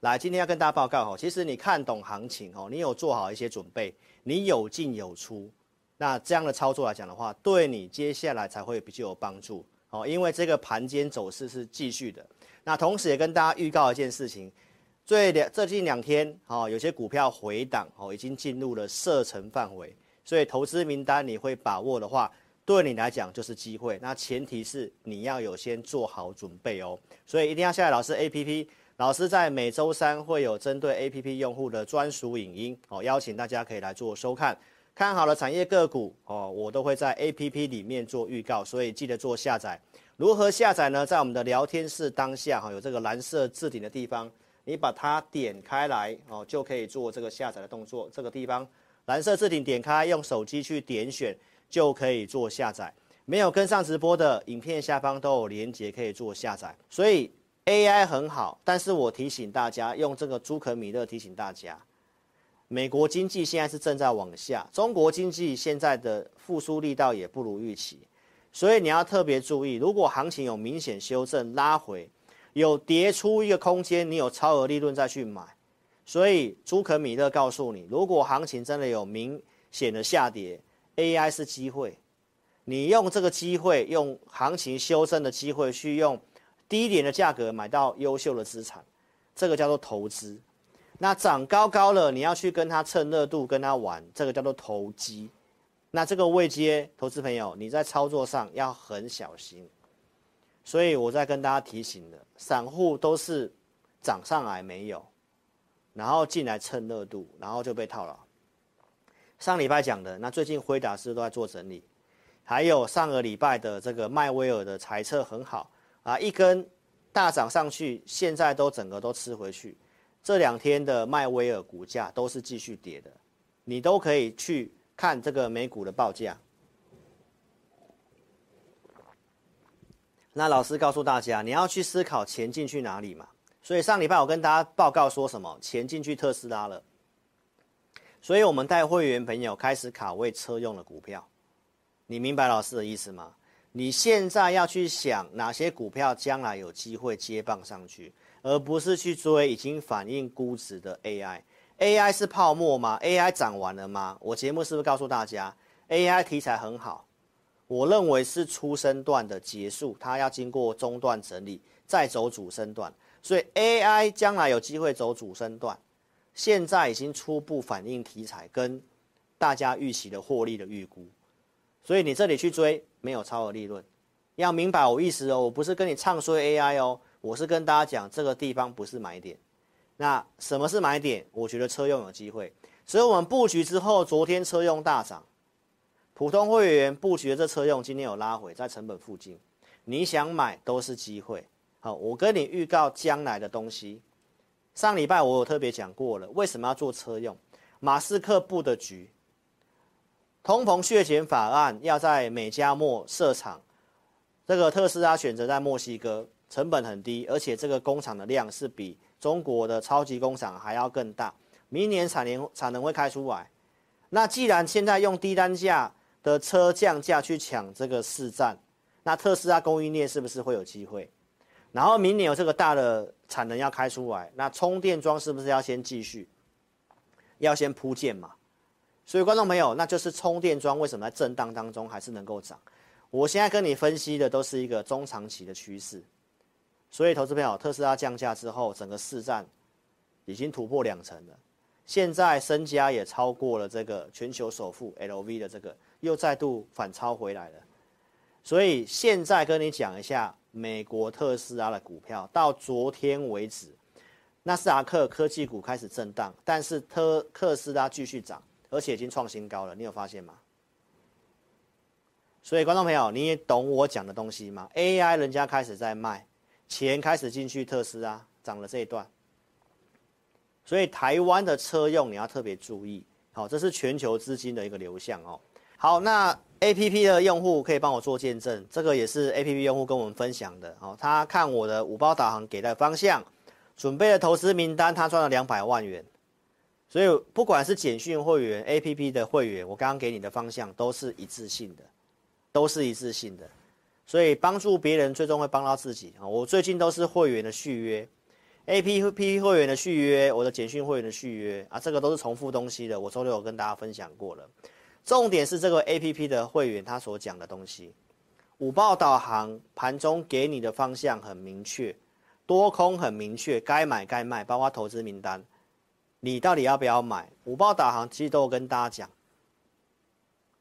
来，今天要跟大家报告哦，其实你看懂行情哦，你有做好一些准备，你有进有出，那这样的操作来讲的话，对你接下来才会比较有帮助哦。因为这个盘间走势是继续的。那同时也跟大家预告一件事情，最两最近两天哦，有些股票回档哦，已经进入了射程范围，所以投资名单你会把握的话，对你来讲就是机会。那前提是你要有先做好准备哦，所以一定要下载老师 APP。老师在每周三会有针对 APP 用户的专属影音哦，邀请大家可以来做收看。看好了产业个股哦，我都会在 APP 里面做预告，所以记得做下载。如何下载呢？在我们的聊天室当下哈，有这个蓝色置顶的地方，你把它点开来哦，就可以做这个下载的动作。这个地方蓝色置顶点开，用手机去点选就可以做下载。没有跟上直播的影片下方都有连接可以做下载，所以。AI 很好，但是我提醒大家，用这个朱可米勒提醒大家，美国经济现在是正在往下，中国经济现在的复苏力道也不如预期，所以你要特别注意，如果行情有明显修正拉回，有跌出一个空间，你有超额利润再去买。所以朱可米勒告诉你，如果行情真的有明显的下跌，AI 是机会，你用这个机会，用行情修正的机会去用。低一点的价格买到优秀的资产，这个叫做投资。那涨高高了，你要去跟他蹭热度，跟他玩，这个叫做投机。那这个位阶投资朋友，你在操作上要很小心。所以我在跟大家提醒的，散户都是涨上来没有，然后进来蹭热度，然后就被套牢。上礼拜讲的，那最近辉达是都在做整理，还有上个礼拜的这个迈威尔的财测很好。啊，一根大涨上去，现在都整个都吃回去。这两天的迈威尔股价都是继续跌的，你都可以去看这个美股的报价。那老师告诉大家，你要去思考钱进去哪里嘛。所以上礼拜我跟大家报告说什么？钱进去特斯拉了。所以我们带会员朋友开始卡位车用的股票，你明白老师的意思吗？你现在要去想哪些股票将来有机会接棒上去，而不是去追已经反映估值的 AI。AI 是泡沫吗？AI 涨完了吗？我节目是不是告诉大家，AI 题材很好？我认为是初升段的结束，它要经过中段整理，再走主升段。所以 AI 将来有机会走主升段，现在已经初步反映题材跟大家预期的获利的预估。所以你这里去追没有超额利润，要明白我意思哦，我不是跟你唱衰 AI 哦，我是跟大家讲这个地方不是买点。那什么是买点？我觉得车用有机会，所以我们布局之后，昨天车用大涨，普通会员布局的这车用今天有拉回在成本附近，你想买都是机会。好，我跟你预告将来的东西，上礼拜我有特别讲过了，为什么要做车用？马斯克布的局。通膨削减法案要在美加墨设厂，这个特斯拉选择在墨西哥，成本很低，而且这个工厂的量是比中国的超级工厂还要更大。明年产能产能会开出来，那既然现在用低单价的车降价去抢这个市占，那特斯拉供应链是不是会有机会？然后明年有这个大的产能要开出来，那充电桩是不是要先继续，要先铺建嘛？所以，观众朋友，那就是充电桩为什么在震荡当中还是能够涨？我现在跟你分析的都是一个中长期的趋势。所以，投资朋友，特斯拉降价之后，整个市占已经突破两成了，现在身家也超过了这个全球首富 LV 的这个，又再度反超回来了。所以，现在跟你讲一下美国特斯拉的股票，到昨天为止，纳斯达克科技股开始震荡，但是特特斯拉继续涨。而且已经创新高了，你有发现吗？所以观众朋友，你也懂我讲的东西吗？AI 人家开始在卖，钱开始进去特斯拉涨了这一段，所以台湾的车用你要特别注意，好，这是全球资金的一个流向哦。好，那 APP 的用户可以帮我做见证，这个也是 APP 用户跟我们分享的，哦，他看我的五包导航给的方向，准备的投资名单，他赚了两百万元。所以不管是简讯会员、APP 的会员，我刚刚给你的方向都是一致性的，都是一致性的。所以帮助别人最终会帮到自己啊！我最近都是会员的续约 APP 会员的续约，我的简讯会员的续约啊，这个都是重复东西的。我周六有跟大家分享过了。重点是这个 APP 的会员他所讲的东西，五报导航盘中给你的方向很明确，多空很明确，该买该卖，包括投资名单，你到底要不要买？五报导航其实都有跟大家讲。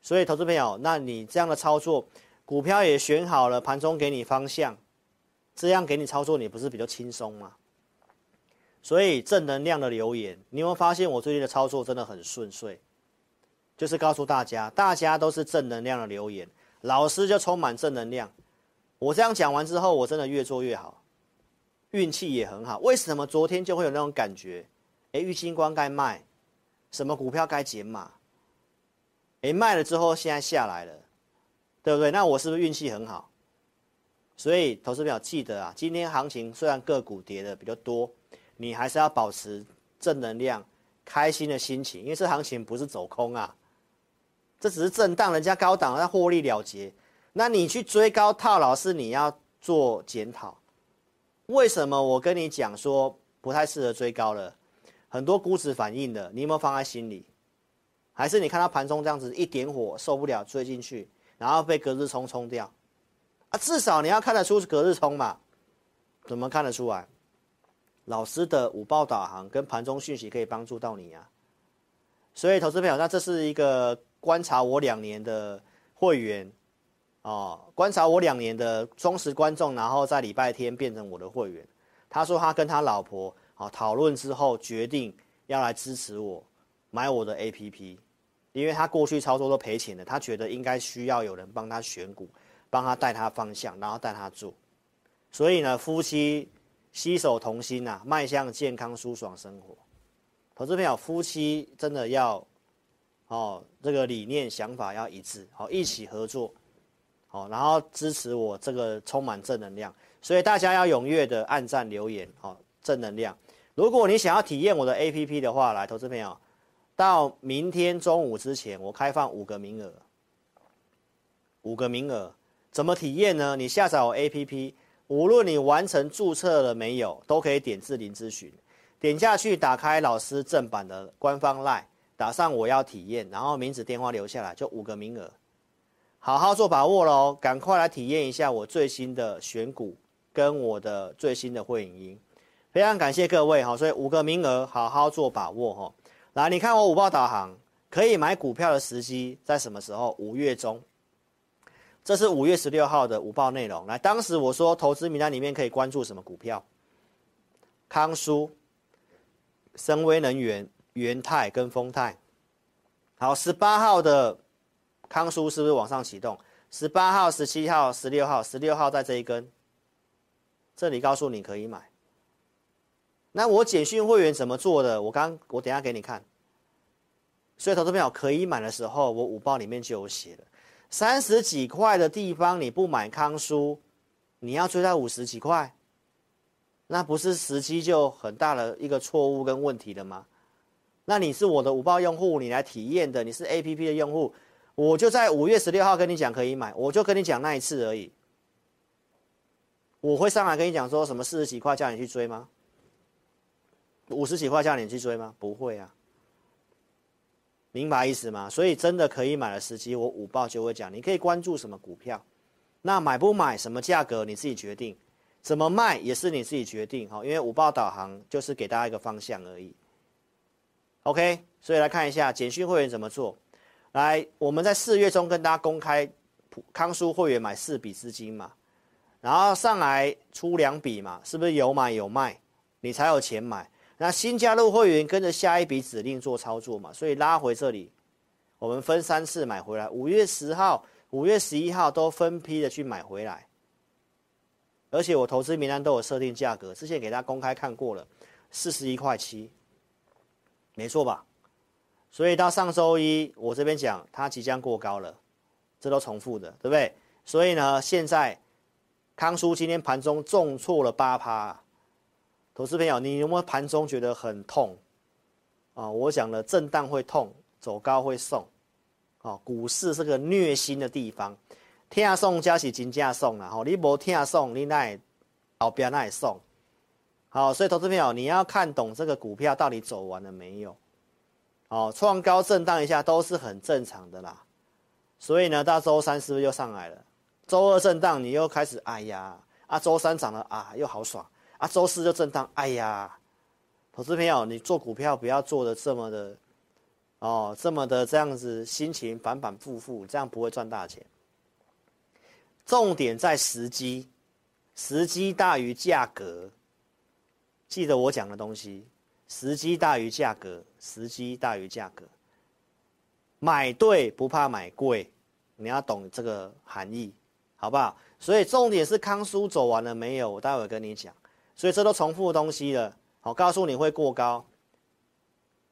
所以投资朋友，那你这样的操作，股票也选好了，盘中给你方向，这样给你操作，你不是比较轻松吗？所以正能量的留言，你有没有发现我最近的操作真的很顺遂？就是告诉大家，大家都是正能量的留言，老师就充满正能量。我这样讲完之后，我真的越做越好，运气也很好。为什么昨天就会有那种感觉？哎，玉金光该卖，什么股票该减码？哎，卖了之后现在下来了，对不对？那我是不是运气很好？所以投资表记得啊，今天行情虽然个股跌的比较多。你还是要保持正能量、开心的心情，因为这行情不是走空啊，这只是震荡，人家高档在获利了结。那你去追高套牢，是你要做检讨。为什么我跟你讲说不太适合追高了？很多估值反应的，你有没有放在心里？还是你看到盘中这样子一点火受不了追进去，然后被隔日冲冲掉？啊，至少你要看得出是隔日冲嘛？怎么看得出来？老师的五报导航跟盘中讯息可以帮助到你啊，所以投资朋友，那这是一个观察我两年的会员哦，观察我两年的忠实观众，然后在礼拜天变成我的会员。他说他跟他老婆好讨论之后，决定要来支持我买我的 APP，因为他过去操作都赔钱的，他觉得应该需要有人帮他选股，帮他带他方向，然后带他做。所以呢，夫妻。携手同心呐、迈向健康舒爽生活。投资朋友，夫妻真的要哦，这个理念想法要一致，好，一起合作，好，然后支持我这个充满正能量。所以大家要踊跃的按赞留言，好，正能量。如果你想要体验我的 APP 的话，来，投资朋友，到明天中午之前，我开放五个名额，五个名额，怎么体验呢？你下载我 APP。无论你完成注册了没有，都可以点智霖咨询，点下去，打开老师正版的官方 LINE，打上我要体验，然后名字电话留下来，就五个名额，好好做把握喽，赶快来体验一下我最新的选股跟我的最新的会影音，非常感谢各位哈，所以五个名额，好好做把握哈，来，你看我五报导航可以买股票的时机在什么时候？五月中。这是五月十六号的午报内容。来，当时我说投资名单里面可以关注什么股票？康舒、森威能源、元泰跟丰泰。好，十八号的康舒是不是往上启动？十八号、十七号、十六号，十六号在这一根，这里告诉你可以买。那我简讯会员怎么做的？我刚我等下给你看。所以投资朋友可以买的时候，我五报里面就有写了。三十几块的地方你不买康舒，你要追到五十几块，那不是时机就很大的一个错误跟问题了吗？那你是我的五报用户，你来体验的，你是 APP 的用户，我就在五月十六号跟你讲可以买，我就跟你讲那一次而已。我会上来跟你讲说什么四十几块叫你去追吗？五十几块叫你去追吗？不会啊。明白意思吗？所以真的可以买的时机，我午报就会讲。你可以关注什么股票，那买不买，什么价格你自己决定，怎么卖也是你自己决定哈。因为午报导航就是给大家一个方向而已。OK，所以来看一下简讯会员怎么做。来，我们在四月中跟大家公开，康舒会员买四笔资金嘛，然后上来出两笔嘛，是不是有买有卖，你才有钱买。那新加入会员跟着下一笔指令做操作嘛，所以拉回这里，我们分三次买回来，五月十号、五月十一号都分批的去买回来，而且我投资名单都有设定价格，之前给大家公开看过了，四十一块七，没错吧？所以到上周一我这边讲它即将过高了，这都重复的，对不对？所以呢，现在康叔今天盘中重挫了八趴。投资朋友，你有没有盘中觉得很痛啊？我讲了，震荡会痛，走高会送，啊，股市是个虐心的地方，听送加是金价送了，吼，你无听送，你那后边那也送，好，所以投资朋友你要看懂这个股票到底走完了没有？哦，创高震荡一下都是很正常的啦。所以呢，到周三是不是又上来了？周二震荡，你又开始哎呀啊，周三涨了啊，又好爽啊，周四就震荡，哎呀，投资朋友，你做股票不要做的这么的哦，这么的这样子，心情反反复复，这样不会赚大钱。重点在时机，时机大于价格。记得我讲的东西，时机大于价格，时机大于价格。买对不怕买贵，你要懂这个含义，好不好？所以重点是康叔走完了没有？我待会跟你讲。所以这都重复的东西了。好，告诉你会过高。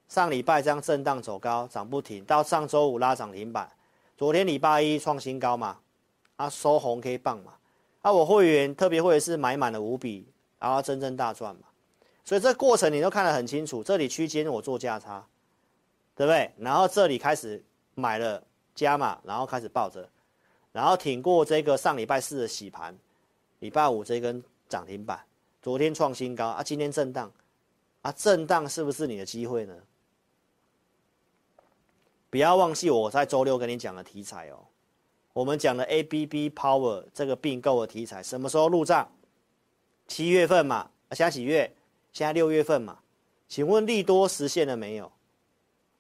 上礼拜这样震荡走高，涨不停，到上周五拉涨停板。昨天礼拜一创新高嘛，啊收红 K 棒嘛，啊我会员特别会员是买满了五笔，然后真正大赚嘛。所以这过程你都看得很清楚，这里区间我做价差。对不对？然后这里开始买了加码，然后开始抱着，然后挺过这个上礼拜四的洗盘，礼拜五这根涨停板，昨天创新高啊，今天震荡，啊，震荡是不是你的机会呢？不要忘记我在周六跟你讲的题材哦，我们讲的 ABB Power 这个并购的题材，什么时候入账？七月份嘛，啊，现在几月？现在六月份嘛，请问利多实现了没有？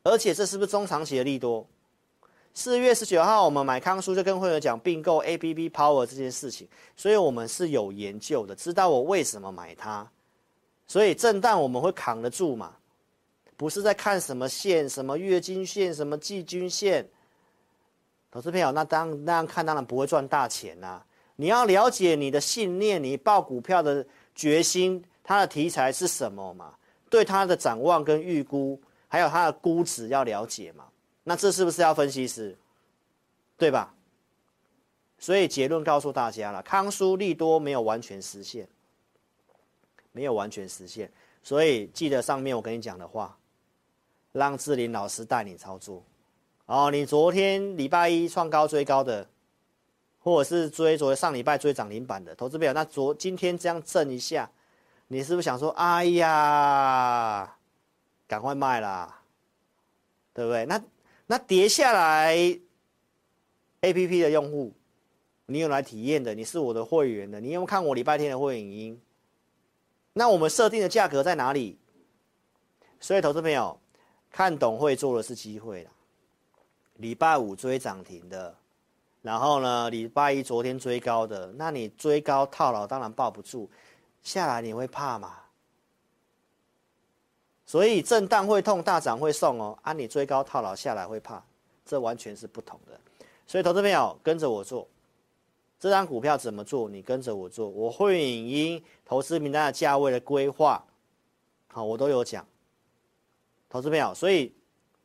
而且这是不是中长期的利多？四月十九号我们买康叔就跟会员讲并购 ABB Power 这件事情，所以我们是有研究的，知道我为什么买它。所以震荡我们会扛得住嘛？不是在看什么线，什么月均线，什么季均线。投资朋友，那当那样看当然不会赚大钱呐、你要了解你的信念，你抱股票的决心，它的题材是什么嘛？对它的展望跟预估。还有它的估值要了解嘛？那这是不是要分析师？对吧？所以结论告诉大家了，康舒利多没有完全实现，没有完全实现。所以记得上面我跟你讲的话，让志林老师带你操作。哦，你昨天礼拜一创高追高的，或者是追昨天上礼拜追涨停板的投资朋友，那昨今天这样震一下，你是不是想说，哎呀？赶快卖啦，对不对？那那跌下来，APP 的用户，你有来体验的，你是我的会员的，你有没有看我礼拜天的会影音？那我们设定的价格在哪里？所以，投资朋友看懂会做的是机会啦。礼拜五追涨停的，然后呢，礼拜一昨天追高的，那你追高套牢当然抱不住，下来你会怕吗？所以震荡会痛，大涨会送哦。啊，你追高套牢下来会怕，这完全是不同的。所以，投资朋友跟着我做，这张股票怎么做？你跟着我做，我会影音投资名单的价位的规划，好，我都有讲。投资朋友，所以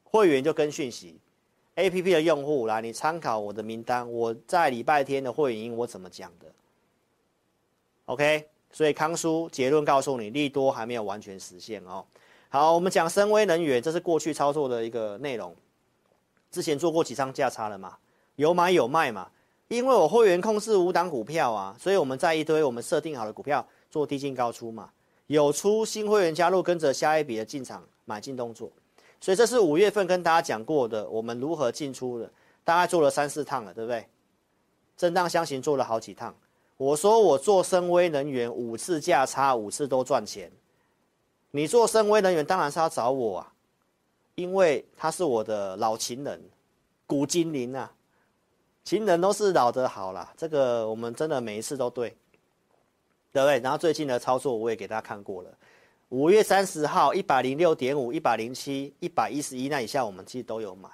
会员就跟讯息，APP 的用户来，你参考我的名单，我在礼拜天的会影音我怎么讲的？OK，所以康叔结论告诉你，利多还没有完全实现哦。好，我们讲深威能源，这是过去操作的一个内容。之前做过几张价差了嘛？有买有卖嘛？因为我会员控制五档股票啊，所以我们在一堆我们设定好的股票做低进高出嘛。有出新会员加入，跟着下一笔的进场买进动作。所以这是五月份跟大家讲过的，我们如何进出的，大概做了三四趟了，对不对？震荡箱型做了好几趟。我说我做深威能源五次价差，五次都赚钱。你做森崴能源当然是要找我啊，因为他是我的老情人，古精灵啊，情人都是老的好啦，这个我们真的每一次都对，对不对？然后最近的操作我也给大家看过了，五月三十号一百零六点五、一百零七、一百一十一那以下我们其实都有买，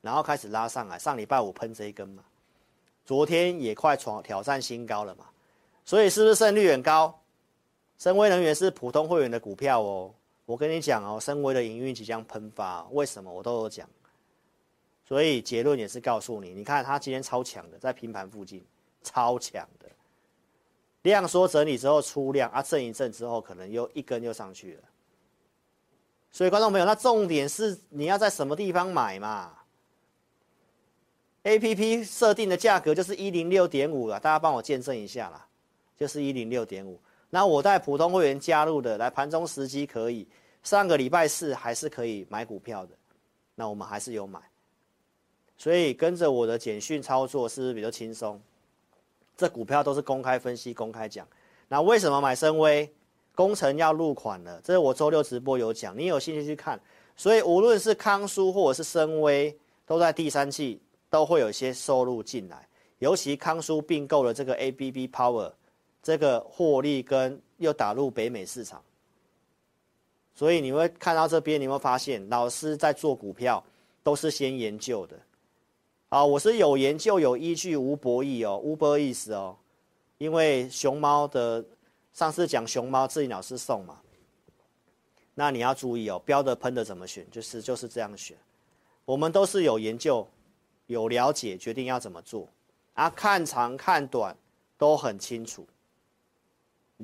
然后开始拉上来，上礼拜五喷这一根嘛，昨天也快闯挑战新高了嘛，所以是不是胜率很高？森威能源是普通会员的股票哦，我跟你讲哦，森威的营运即将喷发，为什么我都有讲，所以结论也是告诉你，你看它今天超强的，在平盘附近，超强的，量缩整理之后出量啊，震一震之后可能又一根又上去了，所以观众朋友，那重点是你要在什么地方买嘛？APP 设定的价格就是一零六点五了，大家帮我见证一下啦，就是一零六点五。那我带普通会员加入的，来盘中时机可以，上个礼拜四还是可以买股票的，那我们还是有买，所以跟着我的简讯操作是不是比较轻松？这股票都是公开分析、公开讲。那为什么买深威？工程要入款了，这是我周六直播有讲，你有兴趣去看。所以无论是康舒或者是深威，都在第三季都会有一些收入进来，尤其康舒并购了这个 ABB Power。这个获利跟又打入北美市场，所以你会看到这边，你会发现老师在做股票都是先研究的，啊，我是有研究有依据无博弈哦，无博意思哦，因为熊猫的上次讲熊猫，自己老师送嘛，那你要注意哦，标的喷的怎么选，就是就是这样选，我们都是有研究有了解，决定要怎么做。啊，看长看短都很清楚。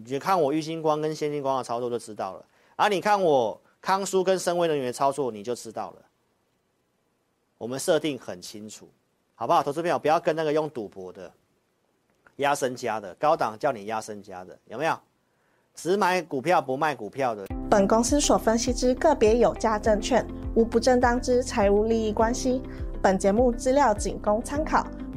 你看我玉星光跟先进光的操作就知道了，啊，你看我康叔跟深威能源操作你就知道了。我们设定很清楚，好不好？投资朋友不要跟那个用赌博的、压身家的、高档叫你压身家的，有没有？只买股票不卖股票的。本公司所分析之个别有价证券，无不正当之财务利益关系。本节目资料仅供参考。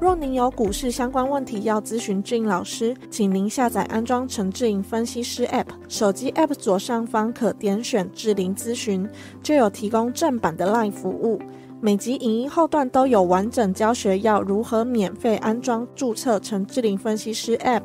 若您有股市相关问题要咨询志颖老师，请您下载安装陈志颖分析师 App，手机 App 左上方可点选志玲咨询，就有提供正版的 LINE 服务。每集影音后段都有完整教学，要如何免费安装注册陈志玲分析师 App。